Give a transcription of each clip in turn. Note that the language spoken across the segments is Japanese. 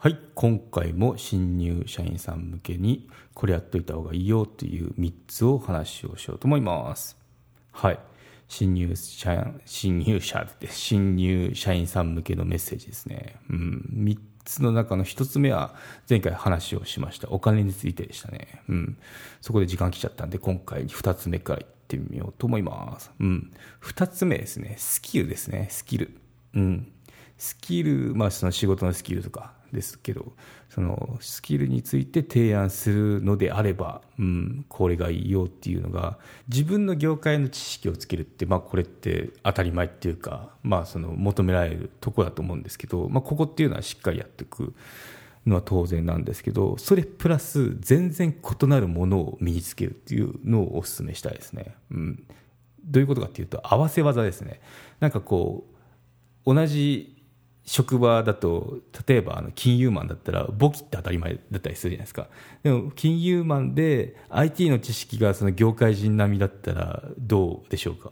はい。今回も新入社員さん向けにこれやっといた方がいいよという3つを話をしようと思います。はい。新入社員新入社で新入社員さん向けのメッセージですね。うん。3つの中の1つ目は前回話をしました。お金についてでしたね。うん。そこで時間来ちゃったんで今回2つ目からいってみようと思います。うん。2つ目ですね。スキルですね。スキル。うん。スキル、まあ、その仕事のスキルとかですけどそのスキルについて提案するのであれば、うん、これがいいよっていうのが自分の業界の知識をつけるって、まあ、これって当たり前っていうか、まあ、その求められるとこだと思うんですけど、まあ、ここっていうのはしっかりやっていくのは当然なんですけどそれプラス全然異なるものを身につけるっていうのをお勧めしたいですね。うん、どういうことかっていうと合わせ技ですね。なんかこう同じ職場だと例えばあの金融マンだったら簿記って当たり前だったりするじゃないですか。でも金融マンで IT の知識がその業界人並みだったらどうでしょうか。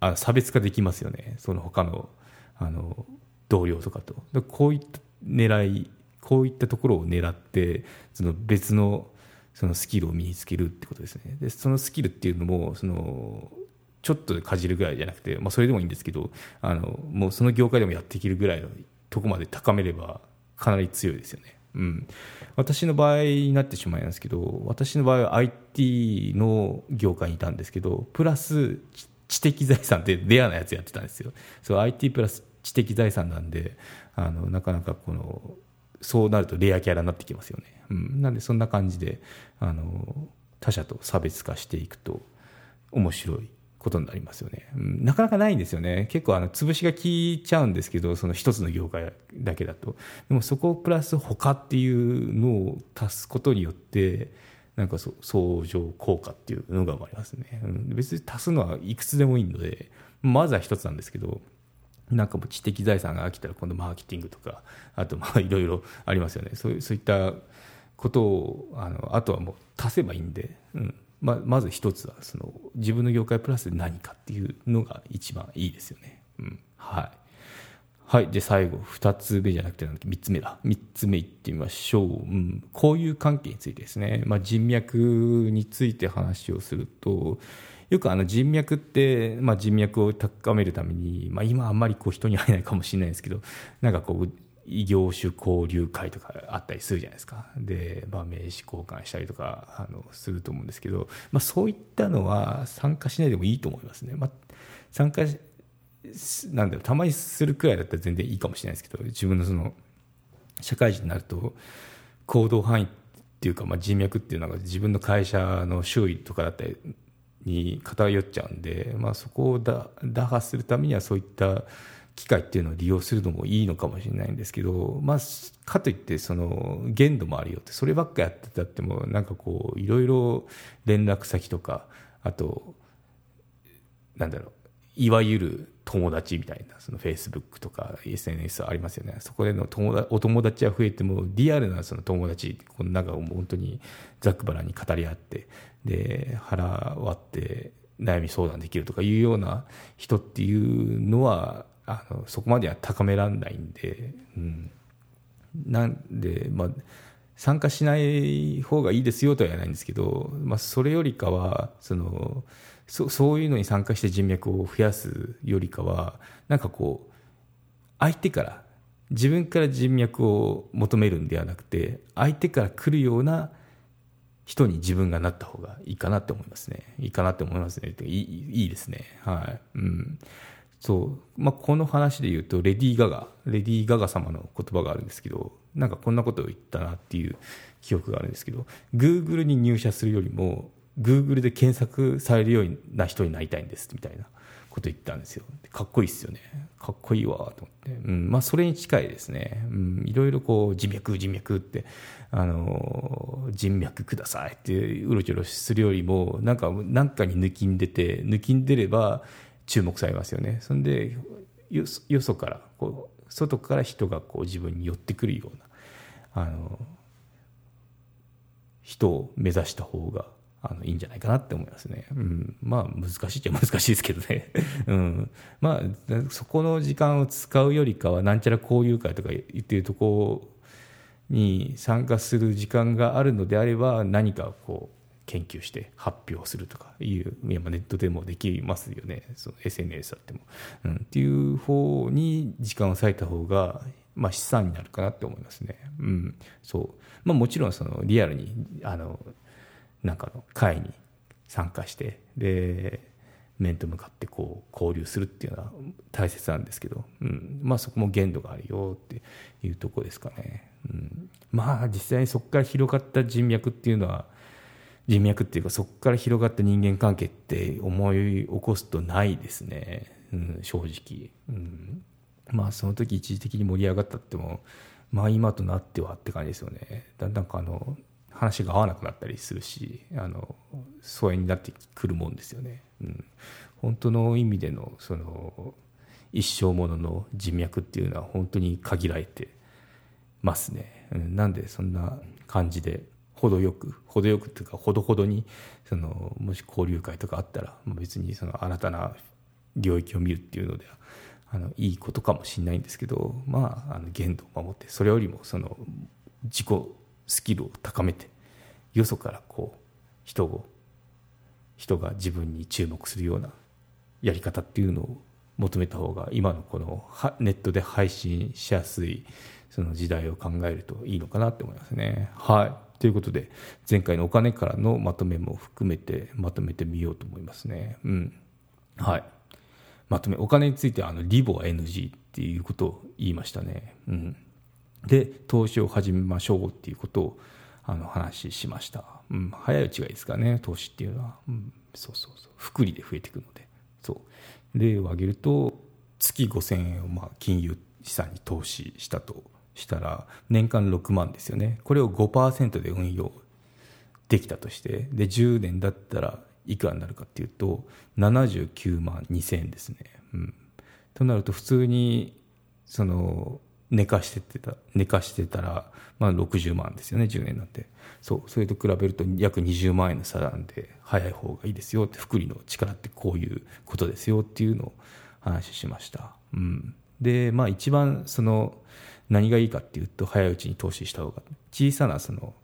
あ差別化できますよね。その他のあの同僚とかと。こういった狙いこういったところを狙ってその別のそのスキルを身につけるってことですね。でそのスキルっていうのもそのちょっとかじるぐらいじゃなくて、まあ、それでもいいんですけどあのもうその業界でもやっていけるぐらいのとこまで高めればかなり強いですよね。うん、私の場合になってしまいますけど私の場合は IT の業界にいたんですけどプラス知的財産ってレアなやつやってたんですよ。そう IT プラス知的財産なんであのなかなかこのそうなるとレアキャラになってきますよね、うん、なんでそんな感じであの他者と差別化していくと面白いことになりますよね、うん、なかなかないんですよね。結構あの潰しが効いちゃうんですけどその一つの業界だけだと。でもそこをプラス他っていうのを足すことによってなんかそ相乗効果っていうのが生まれますね、うん、別に足すのはいくつでもいいのでまずは一つなんですけどなんかもう知的財産が飽きたら今度マーケティングとかあとまあいろいろありますよね。そうそういったことをあのあとはもう足せばいいんで、うん、まあ、まず一つはその自分の業界プラス何かっていうのが一番いいですよね。うん、はい。はい。で、最後、二つ目じゃなくて、三つ目だ。三つ目いってみましょう。うん。交友関係についてですね。まあ、人脈について話をすると、よくあの人脈って、まあ、人脈を高めるために、まあ、今あんまりこう人に会えないかもしれないですけど、なんかこう、異業種交流会とかあったりするじゃないですか。で、まあ、名刺交換したりとかあのすると思うんですけど、まあ、そういったのは参加しないでもいいと思いますね、まあ、参加なんだろうたまにするくらいだったら全然いいかもしれないですけど自分のその社会人になると行動範囲っていうか、まあ、人脈っていうのが自分の会社の周囲とかだったりに偏っちゃうんで、まあ、そこを打破するためにはそういった機会っていうのを利用するのもいいのかもしれないんですけど、まあ、かといってその限度もあるよってそればっかやってたってもなんかこういろいろ連絡先とかあとなんだろういわゆる友達みたいなそのフェイスブックとか SNS ありますよね。そこでの友達お友達は増えてもリアルなその友達この中を本当にざっくばらに語り合ってで腹割って悩み相談できるとかいうような人っていうのはあのそこまでは高められないんで、うん、なんで、まあ、参加しない方がいいですよとは言わないんですけど、まあ、それよりかはそのそそういうのに参加して人脈を増やすよりかはなんかこう相手から自分から人脈を求めるんではなくて相手から来るような人に自分がなった方がいいかなって思いますね。いいかなって思いますね。いいいいですね。はい、うん。そう、まあ、この話で言うとレディー・ガガレディー・ガガ様の言葉があるんですけどなんかこんなことを言ったなっていう記憶があるんですけど Google に入社するよりも Google で検索されるような人になりたいんですみたいなこと言ったんですよ。かっこいいっすよね。かっこいいわと思って、うん。まあ、それに近いですね、うん、いろいろこう人脈人脈ってあの人脈くださいってうろちょろするよりもなんかなんかに抜きんでて抜きんでれば注目されますよねそんでよよそからこう外から人がこう自分に寄ってくるようなあの人を目指した方があのいいんじゃないかなって思いますね。うん、まあ難しいっちゃ 難しいですけどね。うん、まあそこの時間を使うよりかはなんちゃら交流会とか言ってるとこに参加する時間があるのであれば何かこう研究して発表するとかいういやネットでもできますよね。その SNS あっても、うん、っていう方に時間を割いた方がまあ、資産になるかなって思いますね。うん、そう。まあ、もちろんそのリアルにあのなんかの会に参加してで面と向かってこう交流するっていうのは大切なんですけど、うん。まあ、そこも限度があるよっていうとこですかね、うん、まあ実際にそこから広がった人脈っていうのは人脈っていうかそこから広がった人間関係って思い起こすとないですね、うん、正直、うん、まあその時一時的に盛り上がったってもまあ今となってはって感じですよね。だんだんかあの話が合わなくなったりするしあの疎遠になってくるもんですよね、うん、本当の意味でのその一生ものの人脈っていうのは本当に限られてますね、うん、なんでそんな感じで程よく程よくっていうかほどほどにそのもし交流会とかあったら別にその新たな領域を見るっていうのではあのいいことかもしれないんですけどまああの限度を守ってそれよりもその自己スキルを高めてよそからこう人を人が自分に注目するようなやり方っていうのを求めた方が今のこのネットで配信しやすいその時代を考えるといいのかなって思いますね。はい。ということで前回のお金からのまとめも含めてまとめてみようと思いますね。うん、はい。まとめお金についてあのリボは NG っていうことを言いましたね。うん。で投資を始めましょうっていうことをあの話しました、うん、早いうちがいいですかね投資っていうのは、うん、そうそうそう。福利で増えていくので。そう。例を挙げると月5000円をまあ金融資産に投資したとしたら年間6万ですよね。これを5%で運用できたとしてで10年だったらいくらになるかっていうと79万2000円ですね、うん、となると普通にその寝かしててた寝かしてたら、まあ、60万ですよね10年なんて。そうそれと比べると約20万円の差なんで早い方がいいですよって福利の力ってこういうことですよっていうのを話しました、うん、でまあ一番その何がいいかっていうと早いうちに投資した方が小さなその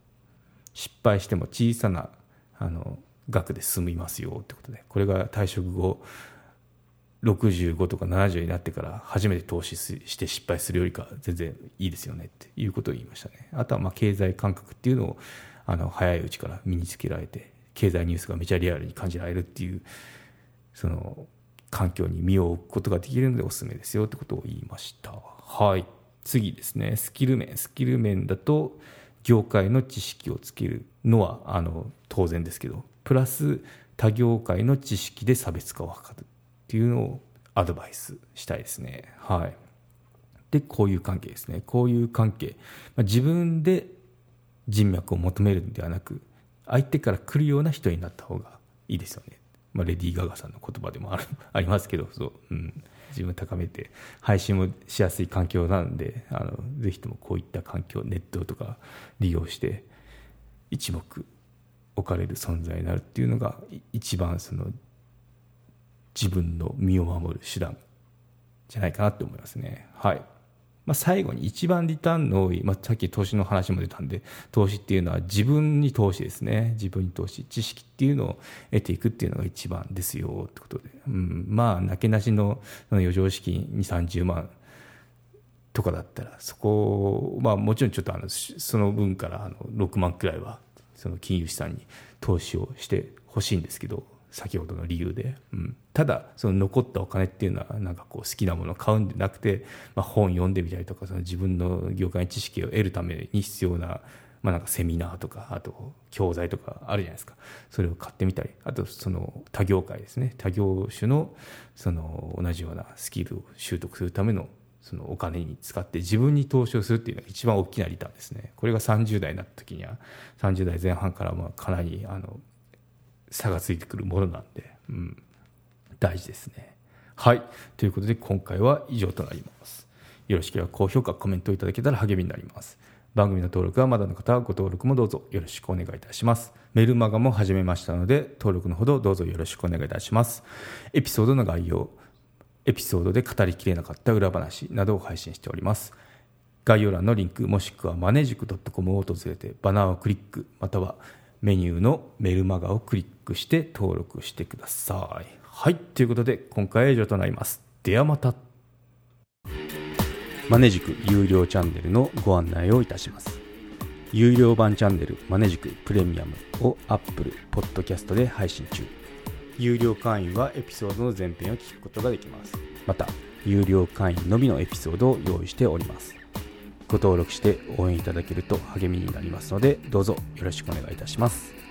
失敗しても小さなあの額で済みますよってことでこれが退職後65とか70になってから初めて投資して失敗するよりか全然いいですよねっていうことを言いましたね。あとはまあ経済感覚っていうのをあの早いうちから身につけられて経済ニュースがめちゃリアルに感じられるっていうその環境に身を置くことができるのでおすすめですよってことを言いました。はい。次ですねスキル面スキル面だと業界の知識をつけるのはあの当然ですけどプラス他業界の知識で差別化を図るっていうのをアドバイスしたいですね。はい。で、こういう関係ですね。こういう関係。まあ、自分で人脈を求めるんではなく、相手から来るような人になった方がいいですよね。まあ、レディー・ガガさんの言葉でもある ありますけど、そう、うん。自分を高めて、配信もしやすい環境なんで、あの、ぜひともこういった環境、ネットとか利用して、一目置かれる存在になるっていうのが、一番その自分の身を守る手段じゃないかなって思いますね。はい。まあ、最後に一番リターンの多い、まあ、さっき投資の話も出たんで、投資っていうのは自分に投資ですね。自分に投資。知識っていうのを得ていくっていうのが一番ですよってことで。うん、まあ、なけなしの余剰資金2、30万とかだったら、そこ、まあもちろんちょっとあの、その分からあの6万くらいは、その金融資産に投資をしてほしいんですけど、先ほどの理由で、うん、ただその残ったお金っていうのはなんかこう好きなものを買うんでなくて、まあ、本読んでみたりとかその自分の業界知識を得るために必要なまあ、なんかセミナーとかあと教材とかあるじゃないですか。それを買ってみたりあとその他業界ですね。他業種のその同じようなスキルを習得するためのそのお金に使って自分に投資をするっていうのが一番大きなリターンですね。これが30代になった時には30代前半からまあかなりあの差がついてくるものなんで、うん、大事ですねはいということで今回は以上となりますよろしければ高評価コメントいただけたら励みになります番組の登録はまだの方はご登録もどうぞよろしくお願いいたします。メルマガも始めましたので、登録のほどどうぞよろしくお願いいたします。エピソードの概要、エピソードで語りきれなかった裏話などを配信しております。概要欄のリンクもしくはマネジク .com を訪れてバナーをクリックまたはメニューのメルマガをクリックして登録してください。はい、ということで今回は以上となります。ではまた。マネジク有料チャンネルのご案内をいたします。有料版チャンネルマネジクプレミアムを Apple Podcast で配信中。有料会員はエピソードの前編を聞くことができます。また、有料会員のみのエピソードを用意しております。ご登録して応援いただけると励みになりますので、どうぞよろしくお願いいたします。